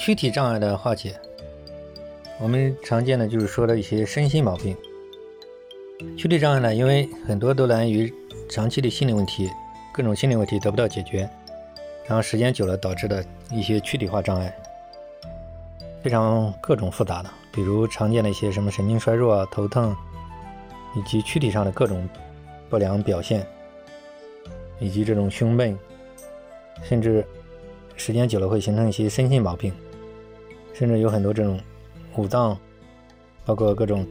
躯体障碍的化解，我们常见的就是说的一些身心毛病。躯体障碍呢，因为很多都来源于长期的心理问题，各种心理问题得不到解决，然后时间久了导致的一些躯体化障碍，非常各种复杂的，比如常见的一些什么神经衰弱啊、头疼，以及躯体上的各种不良表现，以及这种胸闷，甚至时间久了会形成一些身心毛病，甚至有很多这种五脏，包括各种。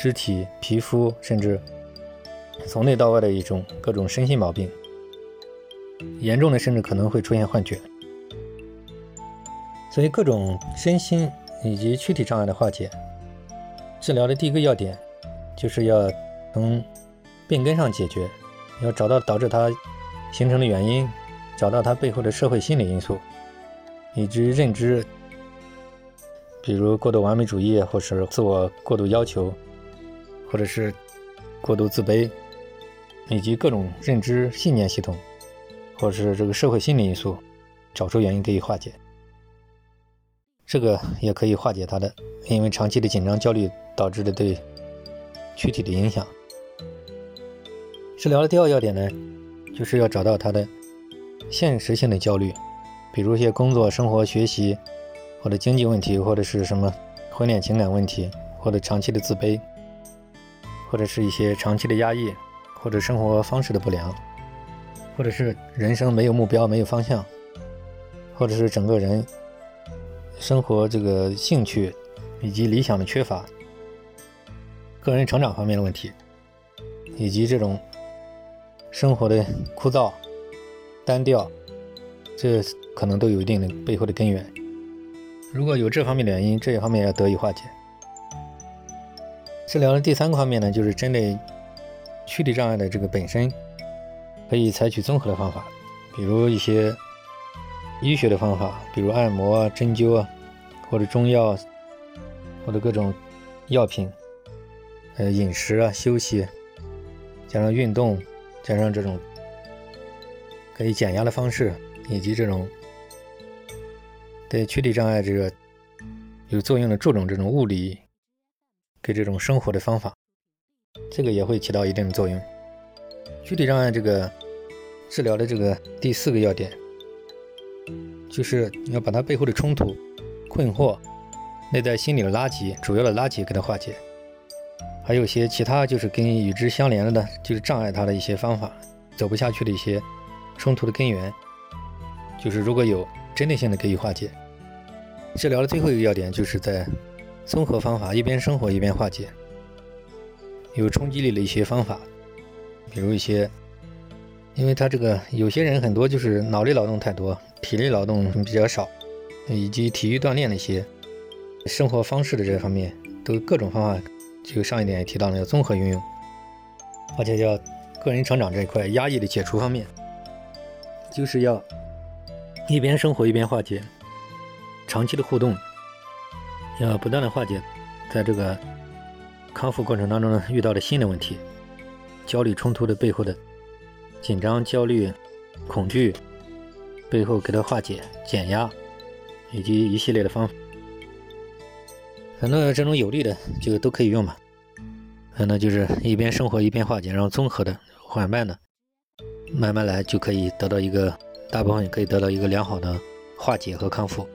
肢体、皮肤，甚至从内到外的一种各种身心毛病，严重的甚至可能会出现幻觉。所以，各种身心以及躯体障碍的化解，治疗的第一个要点，就是要从病根上解决，要找到导致它形成的原因，找到它背后的社会心理因素，以及认知，比如过度完美主义，或是自我过度要求。或者是过度自卑，以及各种认知信念系统，或是这个社会心理因素，找出原因可以化解。这个也可以化解他的，因为长期的紧张焦虑导致的对躯体的影响。治疗的第二要点呢，就是要找到他的现实性的焦虑，比如一些工作、生活、学习，或者经济问题，或者是什么婚恋情感问题，或者长期的自卑。或者是一些长期的压抑，或者生活方式的不良，或者是人生没有目标、没有方向，或者是整个人生活这个兴趣以及理想的缺乏，个人成长方面的问题，以及这种生活的枯燥、单调，这可能都有一定的背后的根源。如果有这方面的原因，这一方面要得以化解。治疗的第三个方面呢，就是针对躯体障碍的这个本身，可以采取综合的方法，比如一些医学的方法，比如按摩啊、针灸啊，或者中药，或者各种药品，呃，饮食啊、休息，加上运动，加上这种可以减压的方式，以及这种对躯体障碍这个有作用的注重这种物理。给这种生活的方法，这个也会起到一定的作用。躯体障碍这个治疗的这个第四个要点，就是你要把它背后的冲突、困惑、内在心理的垃圾、主要的垃圾给它化解，还有些其他就是跟与之相连的呢，就是障碍它的一些方法，走不下去的一些冲突的根源，就是如果有针对性的给予化解。治疗的最后一个要点，就是在。综合方法，一边生活一边化解，有冲击力的一些方法，比如一些，因为他这个有些人很多就是脑力劳动太多，体力劳动比较少，以及体育锻炼的一些生活方式的这方面，都各种方法，就上一点也提到了要综合运用，而且要个人成长这一块压抑的解除方面，就是要一边生活一边化解，长期的互动。要不断的化解，在这个康复过程当中呢遇到的新的问题，焦虑冲突的背后的紧张、焦虑、恐惧背后给它化解、减压，以及一系列的方法，很多这种有利的就都可以用吧。那就是一边生活一边化解，然后综合的、缓慢的、慢慢来，就可以得到一个大部分也可以得到一个良好的化解和康复。